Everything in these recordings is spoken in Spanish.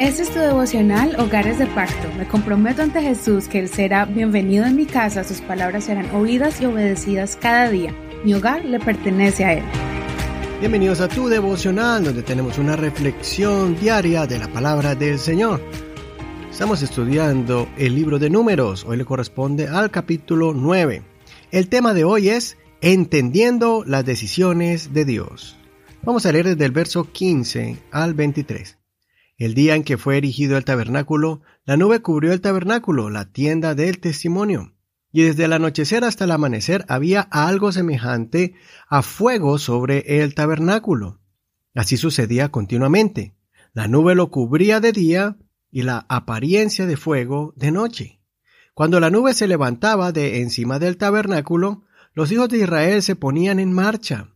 Este es tu devocional Hogares de Pacto. Me comprometo ante Jesús que Él será bienvenido en mi casa, sus palabras serán oídas y obedecidas cada día. Mi hogar le pertenece a Él. Bienvenidos a tu devocional donde tenemos una reflexión diaria de la palabra del Señor. Estamos estudiando el libro de números, hoy le corresponde al capítulo 9. El tema de hoy es Entendiendo las decisiones de Dios. Vamos a leer desde el verso 15 al 23. El día en que fue erigido el tabernáculo, la nube cubrió el tabernáculo, la tienda del testimonio, y desde el anochecer hasta el amanecer había algo semejante a fuego sobre el tabernáculo. Así sucedía continuamente. La nube lo cubría de día y la apariencia de fuego de noche. Cuando la nube se levantaba de encima del tabernáculo, los hijos de Israel se ponían en marcha,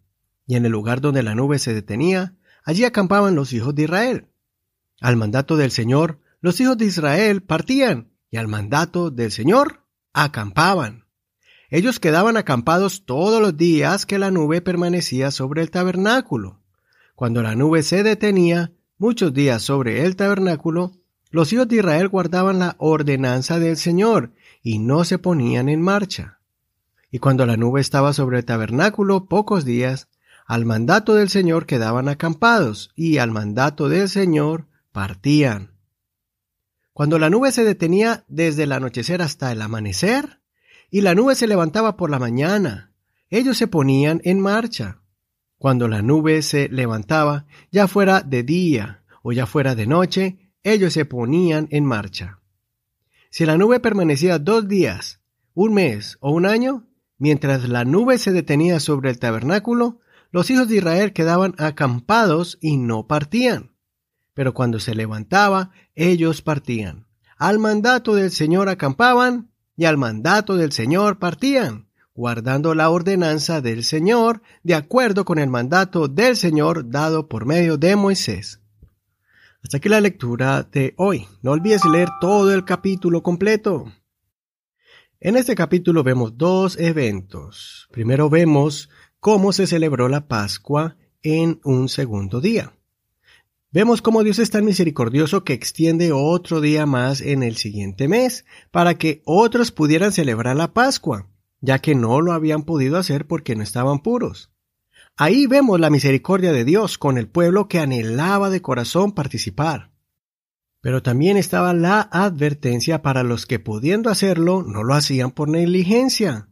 y en el lugar donde la nube se detenía, allí acampaban los hijos de Israel. Al mandato del Señor, los hijos de Israel partían, y al mandato del Señor, acampaban. Ellos quedaban acampados todos los días que la nube permanecía sobre el tabernáculo. Cuando la nube se detenía, muchos días sobre el tabernáculo, los hijos de Israel guardaban la ordenanza del Señor y no se ponían en marcha. Y cuando la nube estaba sobre el tabernáculo pocos días, al mandato del Señor quedaban acampados, y al mandato del Señor partían. Cuando la nube se detenía desde el anochecer hasta el amanecer, y la nube se levantaba por la mañana, ellos se ponían en marcha. Cuando la nube se levantaba, ya fuera de día o ya fuera de noche, ellos se ponían en marcha. Si la nube permanecía dos días, un mes o un año, Mientras la nube se detenía sobre el tabernáculo, los hijos de Israel quedaban acampados y no partían. Pero cuando se levantaba, ellos partían. Al mandato del Señor acampaban y al mandato del Señor partían, guardando la ordenanza del Señor de acuerdo con el mandato del Señor dado por medio de Moisés. Hasta aquí la lectura de hoy. No olvides leer todo el capítulo completo. En este capítulo vemos dos eventos. Primero vemos cómo se celebró la Pascua en un segundo día. Vemos cómo Dios es tan misericordioso que extiende otro día más en el siguiente mes para que otros pudieran celebrar la Pascua, ya que no lo habían podido hacer porque no estaban puros. Ahí vemos la misericordia de Dios con el pueblo que anhelaba de corazón participar. Pero también estaba la advertencia para los que pudiendo hacerlo no lo hacían por negligencia.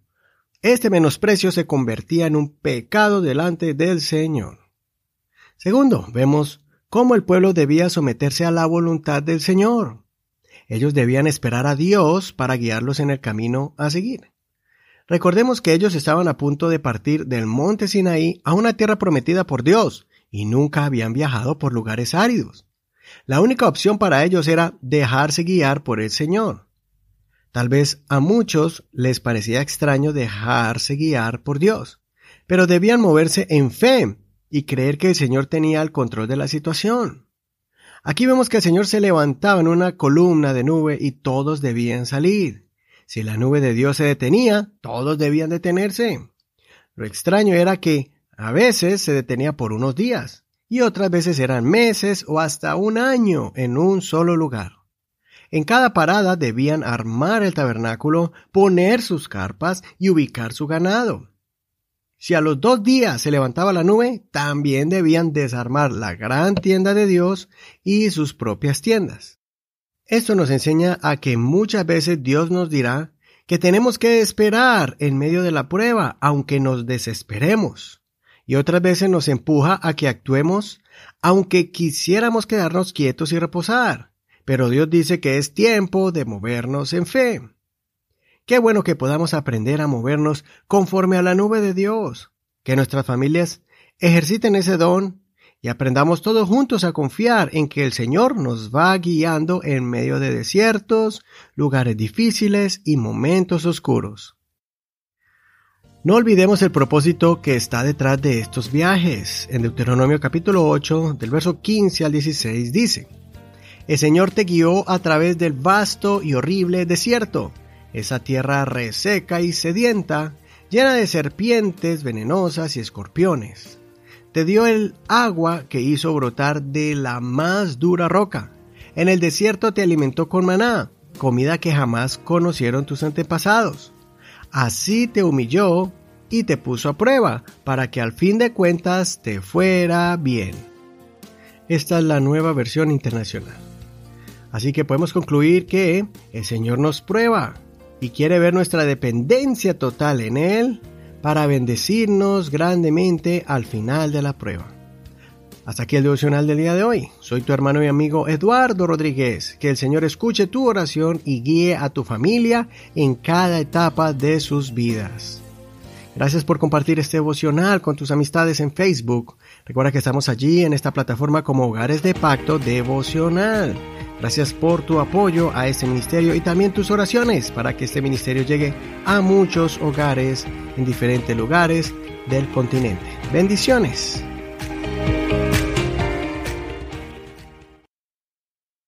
Este menosprecio se convertía en un pecado delante del Señor. Segundo, vemos cómo el pueblo debía someterse a la voluntad del Señor. Ellos debían esperar a Dios para guiarlos en el camino a seguir. Recordemos que ellos estaban a punto de partir del monte Sinaí a una tierra prometida por Dios y nunca habían viajado por lugares áridos. La única opción para ellos era dejarse guiar por el Señor. Tal vez a muchos les parecía extraño dejarse guiar por Dios, pero debían moverse en fe y creer que el Señor tenía el control de la situación. Aquí vemos que el Señor se levantaba en una columna de nube y todos debían salir. Si la nube de Dios se detenía, todos debían detenerse. Lo extraño era que a veces se detenía por unos días, y otras veces eran meses o hasta un año en un solo lugar. En cada parada debían armar el tabernáculo, poner sus carpas y ubicar su ganado. Si a los dos días se levantaba la nube, también debían desarmar la gran tienda de Dios y sus propias tiendas. Esto nos enseña a que muchas veces Dios nos dirá que tenemos que esperar en medio de la prueba, aunque nos desesperemos y otras veces nos empuja a que actuemos aunque quisiéramos quedarnos quietos y reposar. Pero Dios dice que es tiempo de movernos en fe. Qué bueno que podamos aprender a movernos conforme a la nube de Dios, que nuestras familias ejerciten ese don y aprendamos todos juntos a confiar en que el Señor nos va guiando en medio de desiertos, lugares difíciles y momentos oscuros. No olvidemos el propósito que está detrás de estos viajes. En Deuteronomio capítulo 8, del verso 15 al 16 dice, El Señor te guió a través del vasto y horrible desierto, esa tierra reseca y sedienta, llena de serpientes venenosas y escorpiones. te dio el agua que hizo brotar de la más dura roca. En el desierto te alimentó con maná, comida que jamás conocieron tus antepasados. Así te humilló y te puso a prueba, para que al fin de cuentas te fuera bien. Esta es la nueva versión internacional. Así que podemos concluir que el Señor nos prueba y quiere ver nuestra dependencia total en Él para bendecirnos grandemente al final de la prueba. Hasta aquí el devocional del día de hoy. Soy tu hermano y amigo Eduardo Rodríguez. Que el Señor escuche tu oración y guíe a tu familia en cada etapa de sus vidas. Gracias por compartir este devocional con tus amistades en Facebook. Recuerda que estamos allí en esta plataforma como Hogares de Pacto Devocional. Gracias por tu apoyo a este ministerio y también tus oraciones para que este ministerio llegue a muchos hogares en diferentes lugares del continente. Bendiciones.